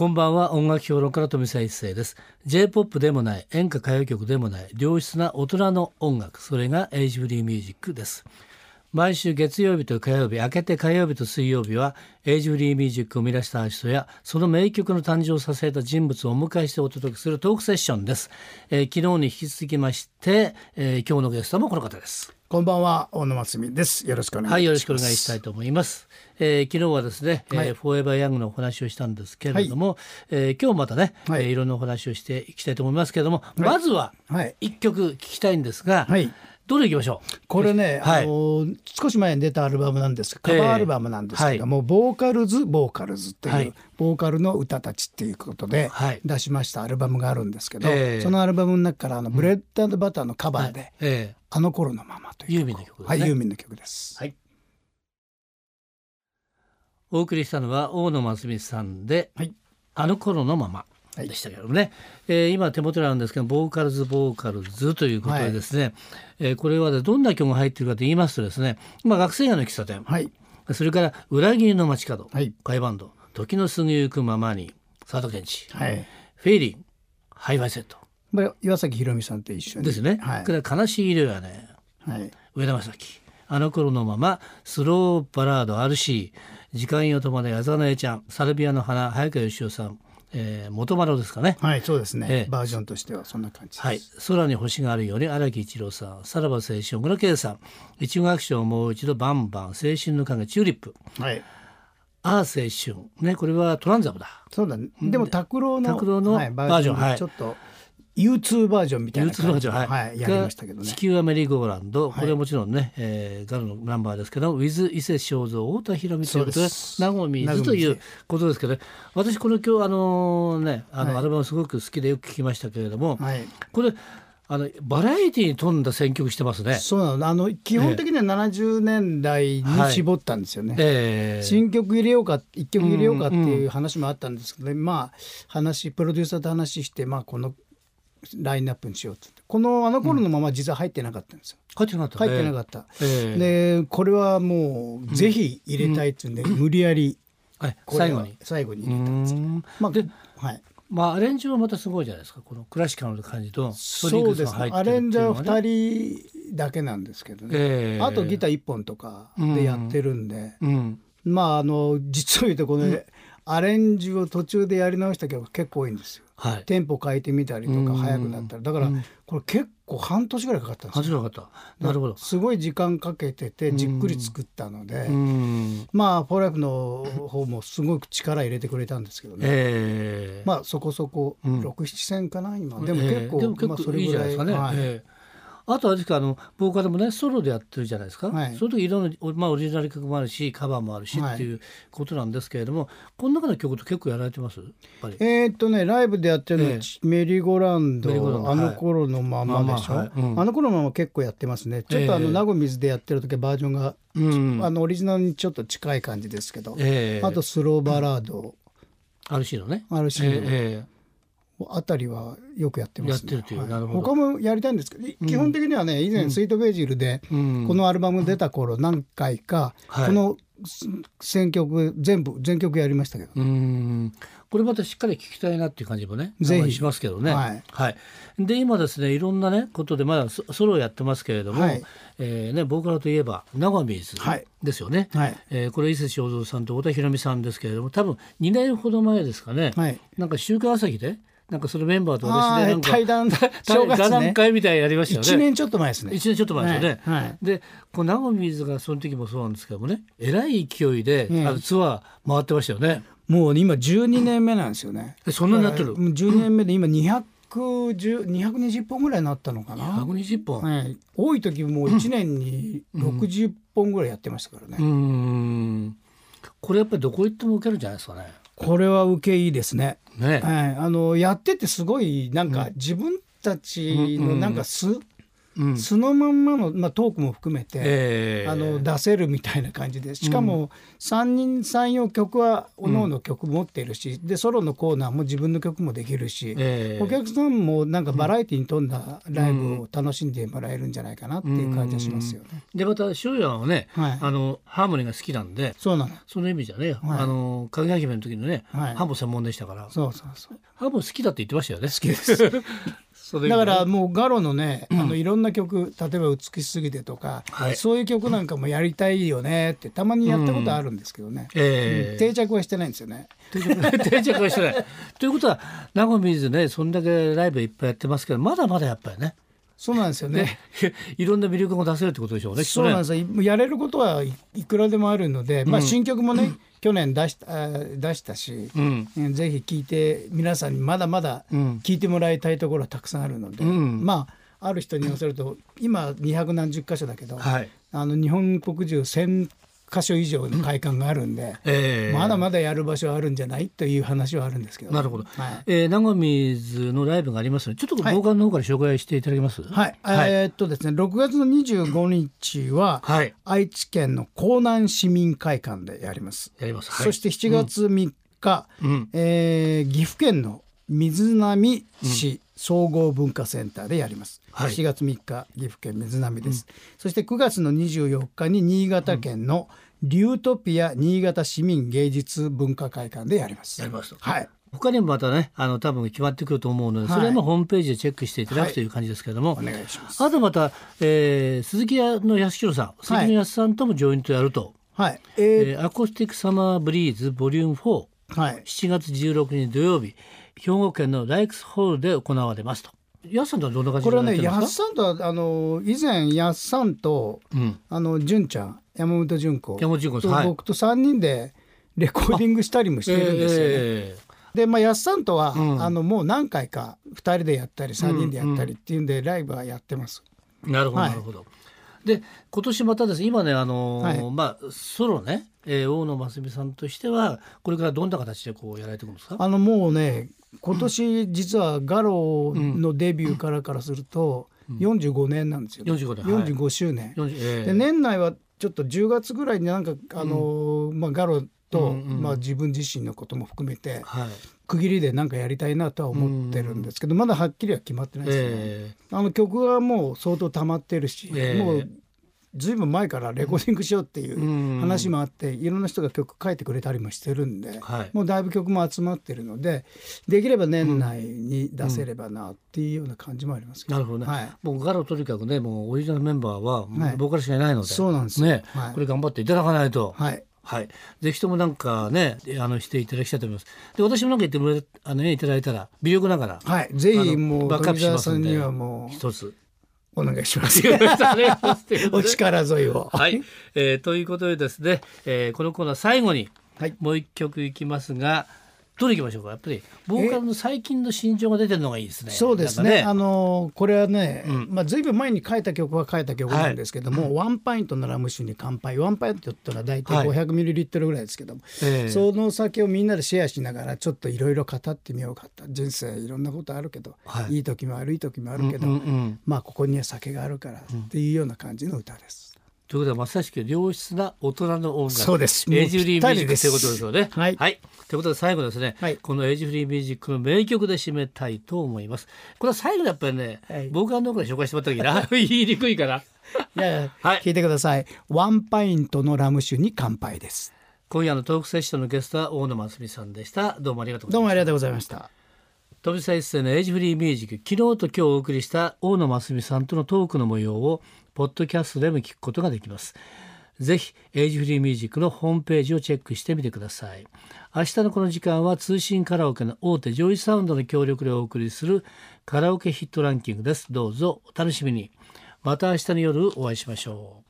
こんばんは。音楽評論家の富澤一世です。J-POP でもない。演歌歌謡曲でもない。良質な大人の音楽。それがエイジフリーミュージックです。毎週月曜日と火曜日明けて火曜日と水曜日はエイジフリーミュージックを生み出したアーティストやその名曲の誕生を支えた人物をお迎えしてお届けするトークセッションです、えー昨日に引き続きまして、えー今日のゲストもこの方です。こんばんは、大野松美です。よろしくお願いします。はい、よろしくお願いしたいと思います。えー昨日はですね、えーはい Forever Young のお話をしたんですけれども、えー今日またね、はいいえーいろんなお話をしていきたいと思いますけれども、まずははい。一曲聞きたいんですが、はい。どれいきましょう？これね、はい。あの少し前に出たアルバムなんです。カバーアルバムなんですけども、ボーカルズボーカルズっていう、はい。ボーカルの歌たちっていうことではい。出しましたアルバムがあるんですけど、ええ。そのアルバムの中からあのブレッドバターのカバーで、えあの頃のままというユーミンの曲ですね。はい、ユーミンの曲です。はい。ーお送りしたのは大野真澄さんで、はい。あの頃のまま。はい。でしたけどもね、えー今手元にあるんですけどボーカルズボーカルズということでですね、えーこれはでどんな曲が入っているかと言いますとですね、まあ、学生街の喫茶店。はい。それから裏切りの街角、はい。甲斐バンド時の過ぎゆくままに沢田研二、はい。フィーリングハイファイセット。岩崎宏美さんと一緒に。ですね、はい。から悲しい色やね。はい。上田正樹。あの頃のままスローバラード RC 時間よとまで矢沢永ちゃん。サルビアの花早川義雄さん、えー元丸ですかね。はい、そうですね、ええ。バージョンとしてはそんな感じです。はい、空に星があるように荒木一郎さんさらば青春小倉圭さん。一語アクションもう一度バンバン青春の影チューリップ。はい。ああ青春。ねこれはトランザムだ。そうだね。でも拓郎の拓郎のはい、バージョンはい。ちょっと U2 バージョンみたいな U2 バージョンはい、はい、やりましたけどね地。球はメリーゴーランド、はいこれはもちろんね、えー、ガルのナンバーですけど、ウィズ伊勢正蔵、太田博美ということで、そうです名古水ということですけど、私この今日あのね、あのはいアルバムすごく好きでよく聞きましたけれども、はい。これあのバラエティに富んだ選曲してますね。そうなの。あの基本的には70年代に絞ったんですよね。えー新曲入れようか一曲入れようかっていう話もあったんですけど、まあ話プロデューサーと話してまあこのラインナップにしようってこのあの頃のまま実は入ってなかったんですよ。入ってなかった。入ってなかった。えーでこれはもうぜひ入れたいっていうんで、無理やり最後に？最後にう入れたんです。んまあではい。まあアレンジはまたすごいじゃないですか。このクラシカルな感じとそうですね。アレンジャー二人だけなんですけどね。えーあとギター一本とかでやってるんで、うん。まああの実を言うとこの、アレンジを途中でやり直した曲結構多いんですよ。はい。テンポ変えてみたりとうんか速くなったらだからうんこれ結構半年ぐらいかかったんですよ。初めなかった。なるほど。すごい時間かけててじっくり作ったので、うん。まあフォーライフの方もすごく力入れてくれたんですけどね。ええまあそこそこうん六七戦かな今でもええ結構、まあそれぐらいじゃないですかね。はいええあとあれですかあのボーカルもねソロでやってるじゃないですか。はい。その時いろんなまあオリジナル曲もあるしカバーもあるしはいってい。うことなんですけれども、この中の曲って結構やられてます？えーっとねライブでやってるのは、えメリーゴーランドメリーゴーランドあの頃のままでしょ、はい。うん。あの頃のまま結構やってますね。ちょっとあの、ええ名古水でやってる時はバージョンが、うん。あのオリジナルにちょっと近い感じですけど、ええ。あとスローバラード、あるしのね。あるし、ええあたりはよくやってますね。やってるというはい。なるほど。他もやりたいんですけど、基本的にはね以前スイートベージルで、このアルバム出た頃何回か、はい。この選曲全部全曲やりましたけど、うん。これまたしっかり聞きたいなっていう感じもねぜひ。しますけどね。はい。で今ですねいろんなねことでまだソソロをやってますけれども、はい。えーね、ボーカルといえば長水はい。ですよね。はい。えーこれ伊勢正蔵さんと太田裕美さんですけれども多分2年ほど前ですかね、はい。なんか「週刊朝日で」なんかそのメンバーと私でなんか対談正座月談ね会みたいやりましたよね。一年ちょっと前ですね一年ちょっと前ですよね。はいはいでこの長水がその時もそうなんですけどもねえらい勢いで、うんあのツアー回ってましたよね。もう今12年目なんですよね。えそんなになってる？だからもう12年目で今210 220本ぐらいになったのかな。120本。はい、多い時もう1年に60本ぐらいやってましたからね。うーんこれやっぱりどこ行っても受けるんじゃないですかね。これは受けいいですね。ね、はい、あのやっててすごいなんか自分たちのなんか素、ううんそのまんまの、まあ、トークも含めて、えーあの出せるみたいな感じで。しかも3人34曲はおのおの曲持ってるし、でソロのコーナーも自分の曲もできるし、えーお客さんもなんかバラエティに富んだライブを楽しんでもらえるんじゃないかなっていう感じがしますよね。でまた塩屋はね、はい。あのハーモニーが好きなんでそうなの。その意味じゃね、はい。あのかぐや姫の時のね、はい。ハーモ専門でしたから。そうそうそう。ハーモ好きだって言ってましたよね。好きですだからもうガロのね、あのいろんな曲例えば「美しすぎて」とか、はい。そういう曲なんかもやりたいよねってたまにやったことあるんですけどね、えー定着はしてないんですよね。定 着定着はしてない。ということは名古屋水ねそんだけライブいっぱいやってますけどまだまだやっぱりねそうなんですよね。いろんな魅力も出せるってことでしょうね。そうなんですよ。やれることはいいくらでもあるので、まあ新曲もね、去年出した出したし、うんうんぜひ聴いて皆さんにまだまだうん聴いてもらいたいところはたくさんあるので、うんまあある人に寄せると今200何十箇所だけど、はい。あの日本国中1000箇所以上の会館があるんで、えーまだまだやる場所はあるんじゃないという話はあるんですけど、なるほど。はいえー、名古屋水のライブがありますのでちょっとはいボーカルの方から紹介していただけます？はい、はい。えーっとですね6月の25日は、はい。愛知県の江南市民会館でやります。やります。はい、そして7月3日、うんえー岐阜県の瑞浪市総合文化センターでやります。はい7月3日岐阜県瑞浪です。そして9月の24日に新潟県のりゅーとぴあ新潟市民芸術文化会館でやります。やりますはい。他にもまたねあの多分決まってくると思うので、はいそれもホームページでチェックしていただはいくという感じですけれども、お願いします。あとまた、えー、鈴木屋の康弘さん鈴木の康さんともジョイントやると、はい。ええー Acoustic Summer Breeze Volume 4ーはい。7月16日土曜日兵庫県のライクスホールで行われますと。安さんとはどんな感じこれはね、でやってるんやですか？っさんとはあの以前やっさんとうん。あの純ちゃん山本純子。山本純子さん僕と3人でレコーディングしたりもしてるんですよね。えでまあやっさんとは、うん。あのもう何回か2人でやったり3人でやったりっていうんで、ライブはやってます。ーなるほどはい。なるほど、で今年またですね今ねあのーはい。まあソロね、えー大野真澄さんとしてはこれからどんな形でこうやられていくんですか？あのもうね今年実はガロのデビューからからすると45年なんですよ、45年はい。45周年。40えー。で年内はちょっと10月ぐらいになんかあの、まあ、ガロと、うんうん。まあ、自分自身のことも含めてはい。区切りでなんかやりたいなとは思ってるんですけど、まだはっきりは決まってないですよね。えあの曲はもう相当溜まってるし、ええ。もうずいぶん前からレコーディングしようっていうん。う話もあって、いろんな人が曲書いてくれたりもしてるんで、はい。もうだいぶ曲も集まってるのでできれば年内に出せればなっていうような感じもありますけど、なるほどね、はい。もうガロとにかくねもうオリジナルメンバーははい。ボーカルしかいないので、そうなんですよ。ね、はい。これ頑張っていただかないと、はいはい、ぜひともなんかねあのしていただきたいと思います。で私もなんか言ってもらえあのねいただいたら微力ながら、はい、ぜひもうバックアップしますんでさんにはもう一つお願いします。お力添えを。はい、えーということでですね、えーこのコーナー最後にはいもう一曲いきますがどれいきましょうか？やっぱりボーカルの最近の心情が出てるのがいいですね。そうですね。なんかあのこれはね、うんまあずいぶん前に書いた曲は書いた曲なんですけども、ワンパイントのラム酒に乾杯。ワンパイントって言ったら大体はい500ミリリットルぐらいですけども、えーその酒をみんなでシェアしながらちょっといろいろ語ってみようかと。人生いろんなことあるけど、はいい、い時も悪い時もあるけど、うんうんうんまあここには酒があるからっていうような感じの歌です。ということでまさしく良質な大人の音楽そうです Age Free Music ということですよね。はいということで最後ですね、はいこの Age Free Music の名曲で締めたいと思います。これは最後にやっぱりね、はいボーカルの方から紹介してもらった時 な言いにくいから。いやいや はい聞いてください。ワンパイントのラム酒に乾杯です。今夜のトークセッションのゲストは大野真澄さんでした。どうもありがとうございました。どうもありがとうございました。飛び一世のエイジフリーミュージック昨日と今日お送りした大野真澄さんとのトークの模様をポッドキャストでも聞くことができます。ぜひ Age Free Music のホームページをチェックしてみてください。明日のこの時間は通信カラオケの大手 JOYSOUND の協力でお送りするカラオケヒットランキングです。どうぞお楽しみに。また明日の夜お会いしましょう。